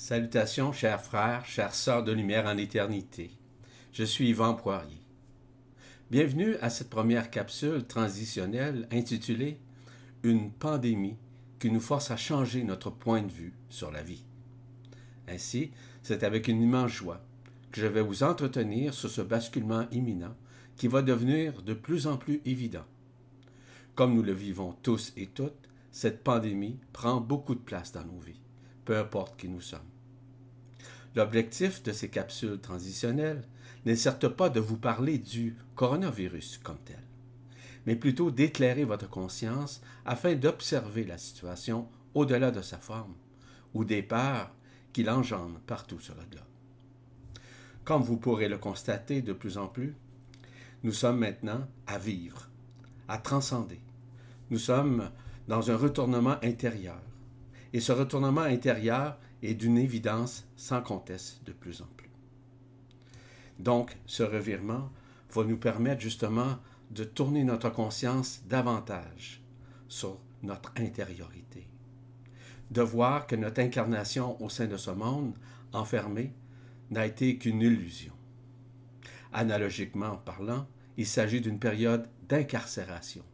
Salutations, chers frères, chères sœurs de lumière en éternité. Je suis Yvan Poirier. Bienvenue à cette première capsule transitionnelle intitulée Une pandémie qui nous force à changer notre point de vue sur la vie. Ainsi, c'est avec une immense joie que je vais vous entretenir sur ce basculement imminent qui va devenir de plus en plus évident. Comme nous le vivons tous et toutes, cette pandémie prend beaucoup de place dans nos vies peu importe qui nous sommes. L'objectif de ces capsules transitionnelles n'est certes pas de vous parler du coronavirus comme tel, mais plutôt d'éclairer votre conscience afin d'observer la situation au-delà de sa forme ou des peurs qu'il engendre partout sur le globe. Comme vous pourrez le constater de plus en plus, nous sommes maintenant à vivre, à transcender. Nous sommes dans un retournement intérieur et ce retournement intérieur est d'une évidence sans conteste de plus en plus. Donc, ce revirement va nous permettre justement de tourner notre conscience davantage sur notre intériorité, de voir que notre incarnation au sein de ce monde enfermé n'a été qu'une illusion. Analogiquement parlant, il s'agit d'une période d'incarcération,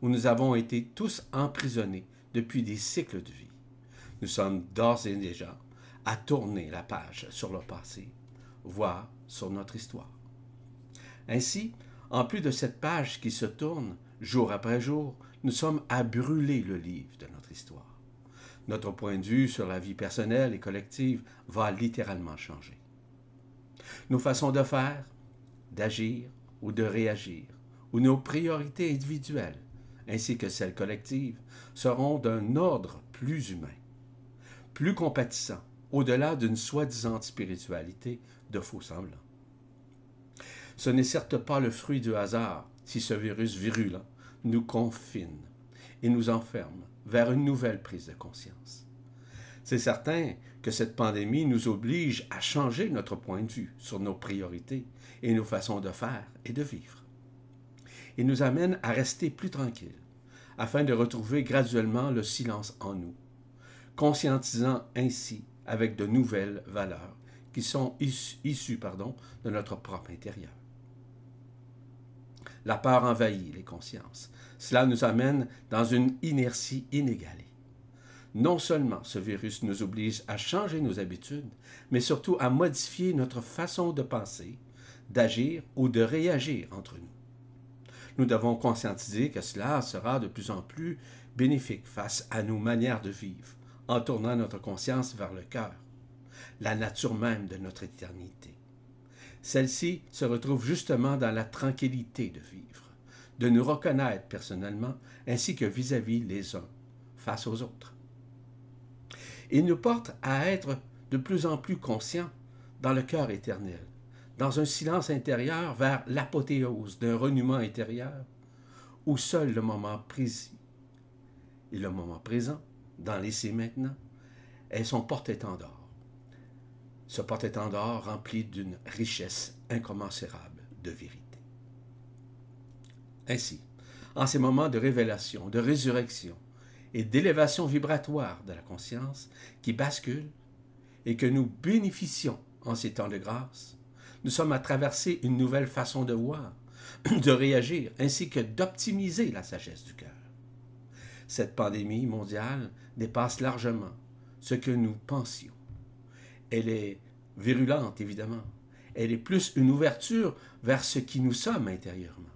où nous avons été tous emprisonnés depuis des cycles de vie. Nous sommes d'ores et déjà à tourner la page sur le passé, voire sur notre histoire. Ainsi, en plus de cette page qui se tourne jour après jour, nous sommes à brûler le livre de notre histoire. Notre point de vue sur la vie personnelle et collective va littéralement changer. Nos façons de faire, d'agir ou de réagir, ou nos priorités individuelles, ainsi que celles collectives, seront d'un ordre plus humain plus compatissant, au-delà d'une soi-disant spiritualité de faux semblants. Ce n'est certes pas le fruit du hasard si ce virus virulent nous confine et nous enferme vers une nouvelle prise de conscience. C'est certain que cette pandémie nous oblige à changer notre point de vue sur nos priorités et nos façons de faire et de vivre. Il nous amène à rester plus tranquilles afin de retrouver graduellement le silence en nous conscientisant ainsi avec de nouvelles valeurs qui sont issues, pardon, de notre propre intérieur. La peur envahit les consciences. Cela nous amène dans une inertie inégalée. Non seulement ce virus nous oblige à changer nos habitudes, mais surtout à modifier notre façon de penser, d'agir ou de réagir entre nous. Nous devons conscientiser que cela sera de plus en plus bénéfique face à nos manières de vivre, en tournant notre conscience vers le cœur, la nature même de notre éternité. Celle-ci se retrouve justement dans la tranquillité de vivre, de nous reconnaître personnellement ainsi que vis-à-vis les uns face aux autres. Il nous porte à être de plus en plus conscients dans le cœur éternel, dans un silence intérieur vers l'apothéose d'un reniement intérieur, où seul le moment précis et le moment présent dans l'essai maintenant, est son porte-étendard. Ce porte-étendard rempli d'une richesse incommensurable de vérité. Ainsi, en ces moments de révélation, de résurrection et d'élévation vibratoire de la conscience qui bascule et que nous bénéficions en ces temps de grâce, nous sommes à traverser une nouvelle façon de voir, de réagir, ainsi que d'optimiser la sagesse du cœur cette pandémie mondiale dépasse largement ce que nous pensions. Elle est virulente, évidemment. Elle est plus une ouverture vers ce qui nous sommes intérieurement,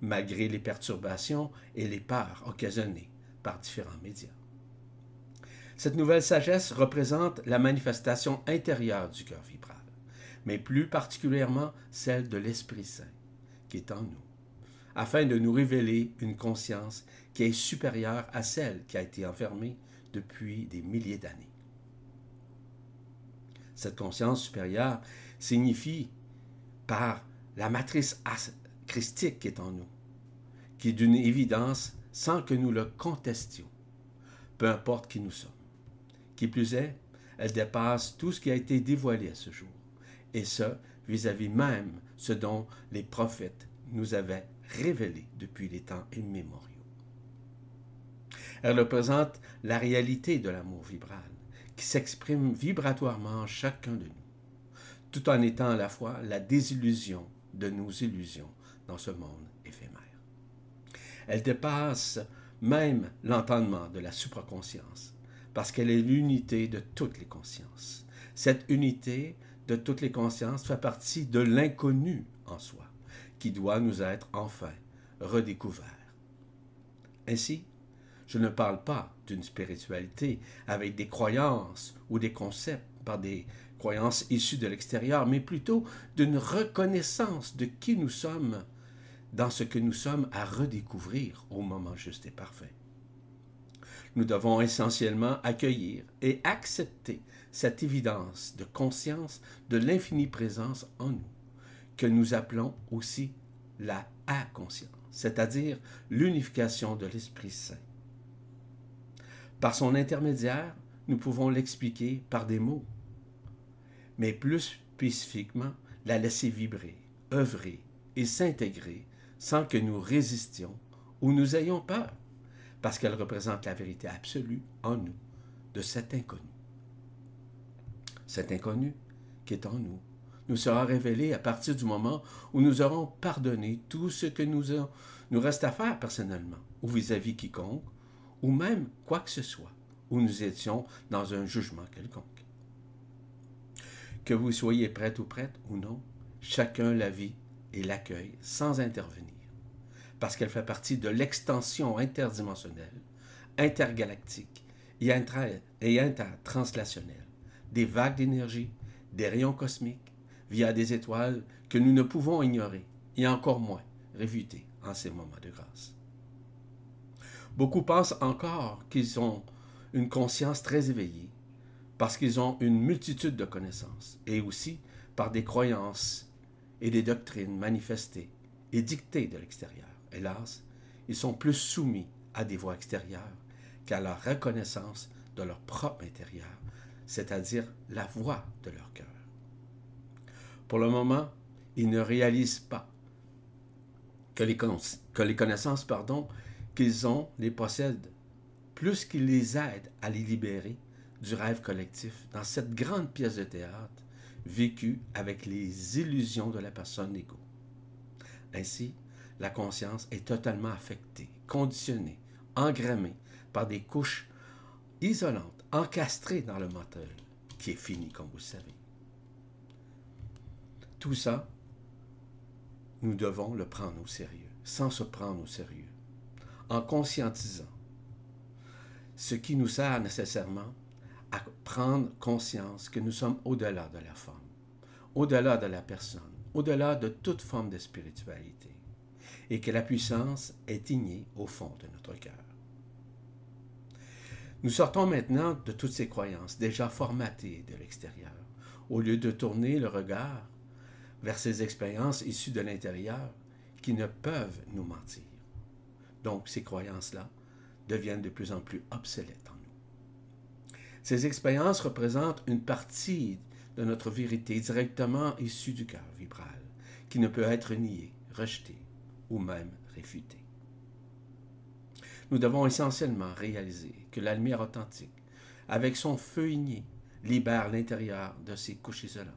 malgré les perturbations et les peurs occasionnées par différents médias. Cette nouvelle sagesse représente la manifestation intérieure du cœur vibral, mais plus particulièrement celle de l'Esprit Saint qui est en nous afin de nous révéler une conscience qui est supérieure à celle qui a été enfermée depuis des milliers d'années. Cette conscience supérieure signifie par la matrice christique qui est en nous, qui est d'une évidence sans que nous le contestions, peu importe qui nous sommes. Qui plus est, elle dépasse tout ce qui a été dévoilé à ce jour, et ce, vis-à-vis -vis même ce dont les prophètes nous avaient révélée depuis les temps immémoriaux. Elle représente la réalité de l'amour vibral, qui s'exprime vibratoirement en chacun de nous, tout en étant à la fois la désillusion de nos illusions dans ce monde éphémère. Elle dépasse même l'entendement de la supraconscience, parce qu'elle est l'unité de toutes les consciences. Cette unité de toutes les consciences fait partie de l'inconnu en soi, qui doit nous être enfin redécouvert. Ainsi, je ne parle pas d'une spiritualité avec des croyances ou des concepts par des croyances issues de l'extérieur, mais plutôt d'une reconnaissance de qui nous sommes dans ce que nous sommes à redécouvrir au moment juste et parfait. Nous devons essentiellement accueillir et accepter cette évidence de conscience de l'infinie présence en nous, que nous appelons aussi la inconscience, c'est-à-dire l'unification de l'Esprit Saint. Par son intermédiaire, nous pouvons l'expliquer par des mots, mais plus spécifiquement la laisser vibrer, œuvrer et s'intégrer sans que nous résistions ou nous ayons peur, parce qu'elle représente la vérité absolue en nous de cet inconnu. Cet inconnu qui est en nous nous sera révélé à partir du moment où nous aurons pardonné tout ce que nous, nous reste à faire personnellement, ou vis-à-vis -vis quiconque, ou même quoi que ce soit, où nous étions dans un jugement quelconque. Que vous soyez prête ou prête ou non, chacun la vit et l'accueille sans intervenir, parce qu'elle fait partie de l'extension interdimensionnelle, intergalactique et, intertranslationnelle des vagues d'énergie, des rayons cosmiques, via des étoiles que nous ne pouvons ignorer, et encore moins réfuter en ces moments de grâce. Beaucoup pensent encore qu'ils ont une conscience très éveillée, parce qu'ils ont une multitude de connaissances, et aussi par des croyances et des doctrines manifestées et dictées de l'extérieur. Hélas, ils sont plus soumis à des voies extérieures qu'à la reconnaissance de leur propre intérieur, c'est-à-dire la voix de leur cœur. Pour le moment, ils ne réalisent pas que les, que les connaissances pardon, qu'ils ont les possèdent, plus qu'ils les aident à les libérer du rêve collectif dans cette grande pièce de théâtre vécu avec les illusions de la personne égaux. Ainsi, la conscience est totalement affectée, conditionnée, engrammée par des couches isolantes, encastrées dans le mental, qui est fini, comme vous le savez. Tout ça, nous devons le prendre au sérieux, sans se prendre au sérieux, en conscientisant ce qui nous sert nécessairement à prendre conscience que nous sommes au-delà de la forme, au-delà de la personne, au-delà de toute forme de spiritualité, et que la puissance est innée au fond de notre cœur. Nous sortons maintenant de toutes ces croyances déjà formatées de l'extérieur, au lieu de tourner le regard vers ces expériences issues de l'intérieur qui ne peuvent nous mentir. Donc ces croyances-là deviennent de plus en plus obsolètes ces expériences représentent une partie de notre vérité directement issue du cœur vibral, qui ne peut être niée, rejetée ou même réfutée. Nous devons essentiellement réaliser que la lumière authentique, avec son feu igné, libère l'intérieur de ces couches isolantes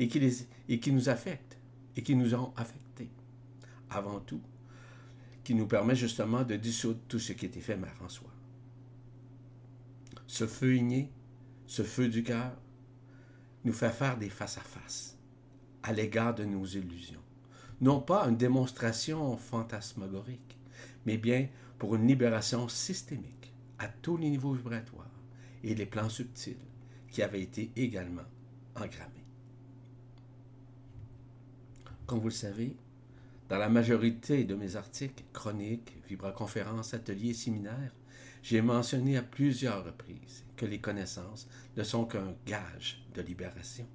et qui, et qui nous affectent et qui nous ont affectés. Avant tout, qui nous permet justement de dissoudre tout ce qui est éphémère en soi ce feu igné, ce feu du cœur, nous fait faire des face-à-face à, l'égard de nos illusions. Non pas une démonstration fantasmagorique, mais bien pour une libération systémique à tous les niveaux vibratoires et les plans subtils qui avaient été également engrammés. Comme vous le savez, dans la majorité de mes articles, chroniques, vibra-conférences, ateliers, séminaires, j'ai mentionné à plusieurs reprises que les connaissances ne sont qu'un gage de libération.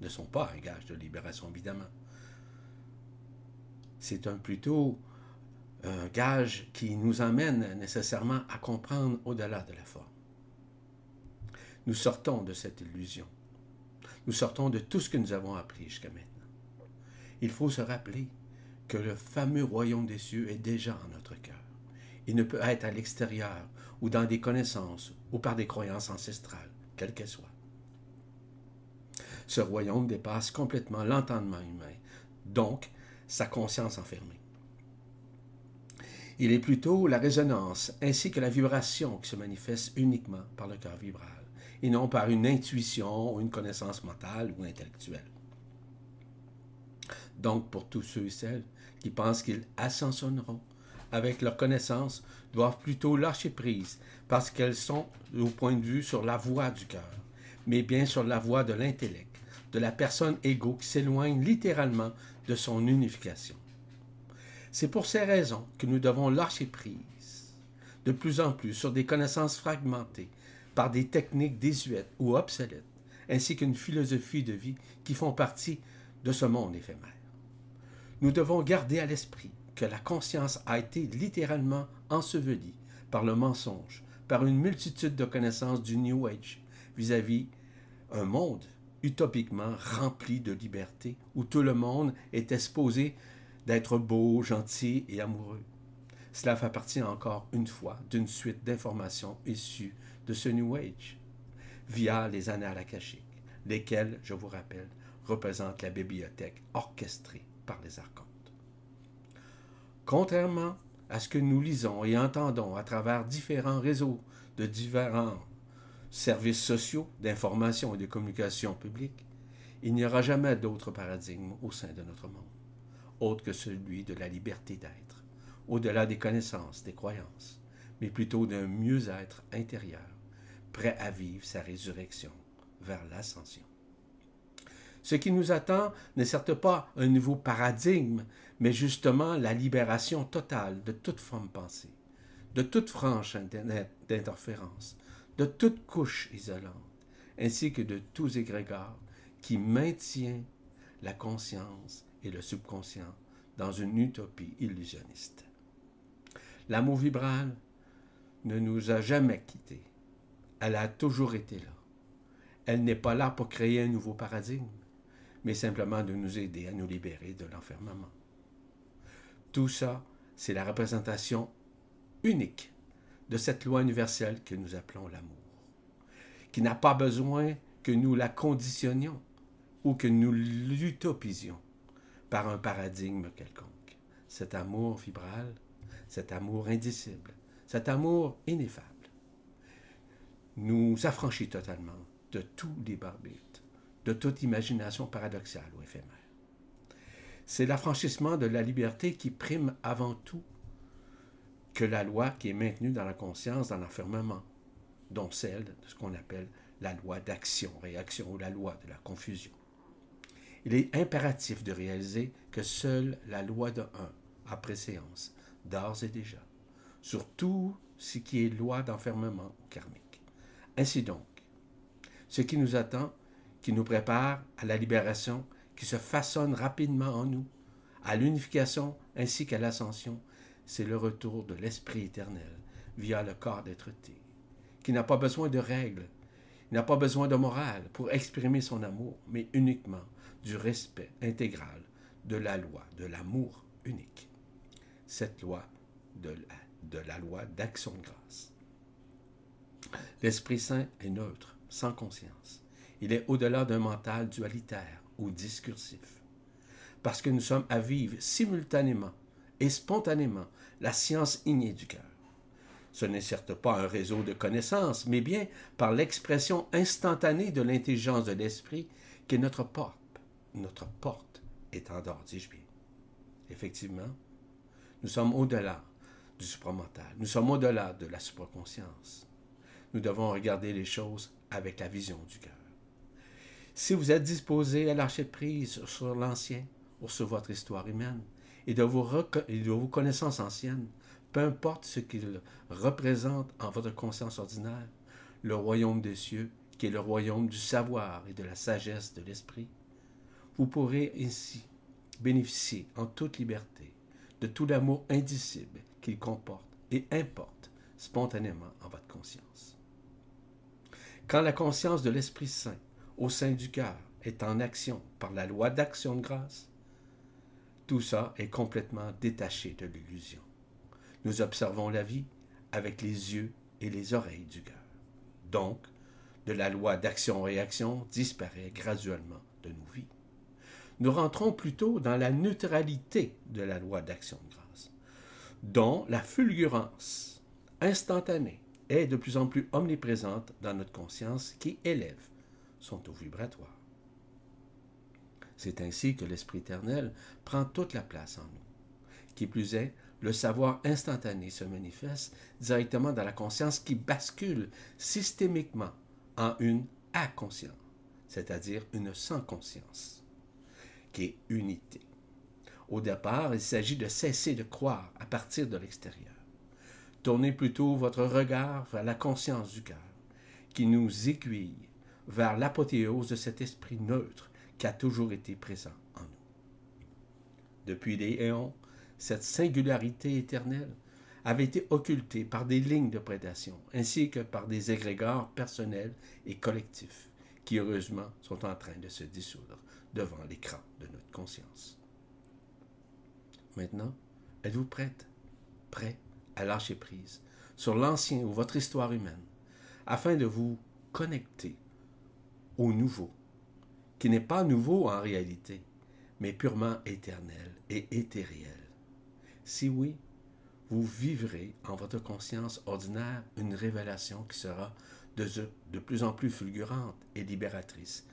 Ne sont pas un gage de libération, évidemment. C'est un plutôt un gage qui nous emmène nécessairement à comprendre au-delà de la forme. Nous sortons de cette illusion. Nous sortons de tout ce que nous avons appris jusqu'à maintenant. Il faut se rappeler que le fameux royaume des cieux est déjà en notre cœur. Il ne peut être à l'extérieur ou dans des connaissances ou par des croyances ancestrales quelle qu'elle soit. Ce royaume dépasse complètement l'entendement humain, donc sa conscience enfermée. Il est plutôt la résonance ainsi que la vibration qui se manifeste uniquement par le cœur vibral, et non par une intuition ou une connaissance mentale ou intellectuelle. Donc, pour tous ceux et celles qui pensent qu'ils ascensionneront avec leur connaissance, doivent plutôt lâcher prise parce qu'elles sont au point de vue sur la voie du cœur, mais bien sur la voie de l'intellect, de la personne égo qui s'éloigne littéralement de son unification. C'est pour ces raisons que nous devons lâcher prise de plus en plus sur des connaissances fragmentées par des techniques désuètes ou obsolètes, ainsi qu'une philosophie de vie qui font partie de ce monde éphémère. Nous devons garder à l'esprit que la conscience a été littéralement ensevelie par le mensonge, par une multitude de connaissances du New Age vis-à-vis un monde utopiquement rempli de liberté, où tout le monde est exposé d'être beau, gentil et amoureux. Cela fait partie encore une fois d'une suite d'informations issues de ce New Age, via les annales akashiques, lesquelles, je vous rappelle, représentent la bibliothèque orchestrée par les archontes. Contrairement à ce que nous lisons et entendons à travers différents réseaux de différents services sociaux, d'information et de communication publique, il n'y aura jamais d'autre paradigme au sein de notre monde autre que celui de la liberté d'être, au-delà des connaissances, des croyances, mais plutôt d'un mieux-être intérieur, prêt à vivre sa résurrection vers l'ascension. Ce qui nous attend n'est certes pas un nouveau paradigme, mais justement la libération totale de toute forme pensée, de toute franche d'interférence, de toute couche isolante, ainsi que de tous égrégores qui maintient la conscience et le subconscient dans une utopie illusionniste. L'amour vibral ne nous a jamais quittés. Elle a toujours été là. Elle n'est pas là pour créer un nouveau paradigme, mais simplement de nous aider à nous libérer de l'enfermement. Tout ça, c'est la représentation unique de cette loi universelle que nous appelons l'amour, qui n'a pas besoin que nous la conditionnions ou que nous l'utopisions par un paradigme quelconque. Cet amour vibral, cet amour indicible, cet amour ineffable, nous affranchit totalement de tous les barbites, de toute imagination paradoxale ou éphémère. C'est l'affranchissement de la liberté qui prime avant tout que la loi qui est maintenue dans la conscience, dans l'enfermement, dont celle de ce qu'on appelle la loi d'action-réaction ou la loi de la confusion il est impératif de réaliser que seule la loi de un a préséance, d'ores et déjà, sur tout ce qui est loi d'enfermement karmique. Ainsi donc, ce qui nous attend, qui nous prépare à la libération qui se façonne rapidement en nous, à l'unification ainsi qu'à l'ascension, c'est le retour de l'Esprit éternel via le corps d'être-té, qui n'a pas besoin de règles, n'a pas besoin de morale pour exprimer son amour, mais uniquement du respect intégral de la loi, de l'amour unique. Cette loi de la, de la loi d'action de grâce. L'Esprit Saint est neutre, sans conscience. Il est au-delà d'un mental dualitaire ou discursif. Parce que nous sommes à vivre simultanément et spontanément la science innée du cœur. Ce n'est certes pas un réseau de connaissances, mais bien par l'expression instantanée de l'intelligence de l'esprit qui est notre porte notre porte dehors, dis-je bien. Effectivement, nous sommes au-delà du supramental. Nous sommes au-delà de la supraconscience. Nous devons regarder les choses avec la vision du cœur. Si vous êtes disposé à lâcher prise sur l'ancien ou sur votre histoire humaine et de vos, et de vos connaissances anciennes, peu importe ce qu'il représente en votre conscience ordinaire, le royaume des cieux, qui est le royaume du savoir et de la sagesse de l'esprit, vous pourrez ainsi bénéficier en toute liberté de tout l'amour indicible qu'il comporte et importe spontanément en votre conscience. Quand la conscience de l'Esprit Saint au sein du cœur est en action par la loi d'action de grâce, tout ça est complètement détaché de l'illusion. Nous observons la vie avec les yeux et les oreilles du cœur. Donc, de la loi d'action-réaction disparaît graduellement de nos vies. Nous rentrons plutôt dans la neutralité de la loi d'action de grâce, dont la fulgurance instantanée est de plus en plus omniprésente dans notre conscience qui élève son taux vibratoire. C'est ainsi que l'Esprit éternel prend toute la place en nous. Qui plus est, le savoir instantané se manifeste directement dans la conscience qui bascule systémiquement en une inconscience, c'est-à-dire une sans conscience, qui est unité. Au départ, il s'agit de cesser de croire à partir de l'extérieur. Tournez plutôt votre regard vers la conscience du cœur, qui nous aiguille vers l'apothéose de cet esprit neutre qui a toujours été présent en nous. Depuis des éons, cette singularité éternelle avait été occultée par des lignes de prédation, ainsi que par des égrégores personnels et collectifs, qui heureusement sont en train de se dissoudre devant l'écran de notre conscience. Maintenant, êtes-vous prête, prêt à lâcher prise sur l'ancien ou votre histoire humaine, afin de vous connecter au nouveau, qui n'est pas nouveau en réalité, mais purement éternel et éthériel. Si oui, vous vivrez en votre conscience ordinaire une révélation qui sera de, de plus en plus fulgurante et libératrice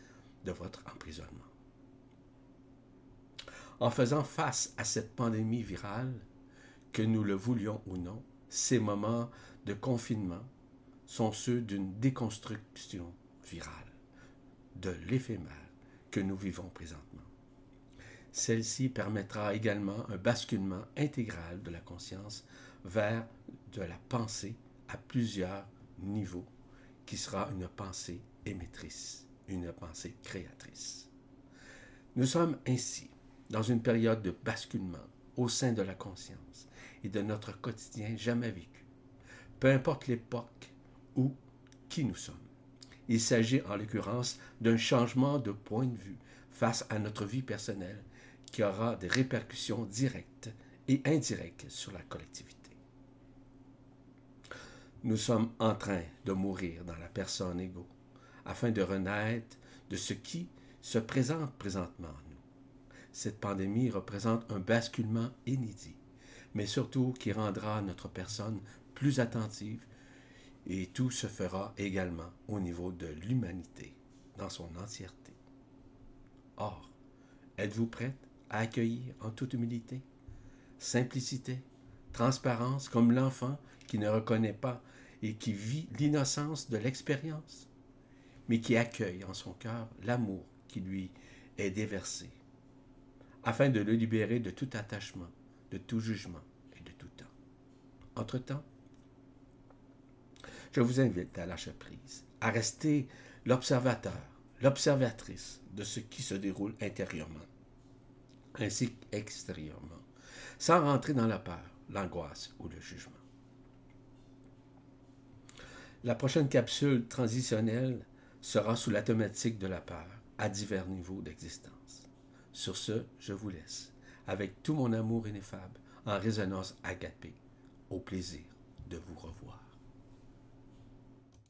de votre emprisonnement. En faisant face à cette pandémie virale, que nous le voulions ou non, ces moments de confinement sont ceux d'une déconstruction virale de l'éphémère que nous vivons présentement. Celle-ci permettra également un basculement intégral de la conscience vers de la pensée à plusieurs niveaux, qui sera une pensée émettrice, une pensée créatrice. Nous sommes ainsi dans une période de basculement au sein de la conscience et de notre quotidien jamais vécu, peu importe l'époque ou qui nous sommes. Il s'agit en l'occurrence d'un changement de point de vue face à notre vie personnelle qui aura des répercussions directes et indirectes sur la collectivité. Nous sommes en train de mourir dans la personne égaux afin de renaître de ce qui se présente présentement en nous. Cette pandémie représente un basculement inédit, mais surtout qui rendra notre personne plus attentive et tout se fera également au niveau de l'humanité dans son entièreté. Or, êtes-vous prête à accueillir en toute humilité, simplicité, transparence, comme l'enfant qui ne reconnaît pas et qui vit l'innocence de l'expérience, mais qui accueille en son cœur l'amour qui lui est déversé, afin de le libérer de tout attachement, de tout jugement et de tout temps? Entre-temps, je vous invite à lâcher prise, à rester l'observateur, l'observatrice de ce qui se déroule intérieurement ainsi qu'extérieurement, sans rentrer dans la peur, l'angoisse ou le jugement. La prochaine capsule transitionnelle sera sous la thématique de la peur à divers niveaux d'existence. Sur ce, je vous laisse, avec tout mon amour ineffable, en résonance agapée, au plaisir de vous revoir.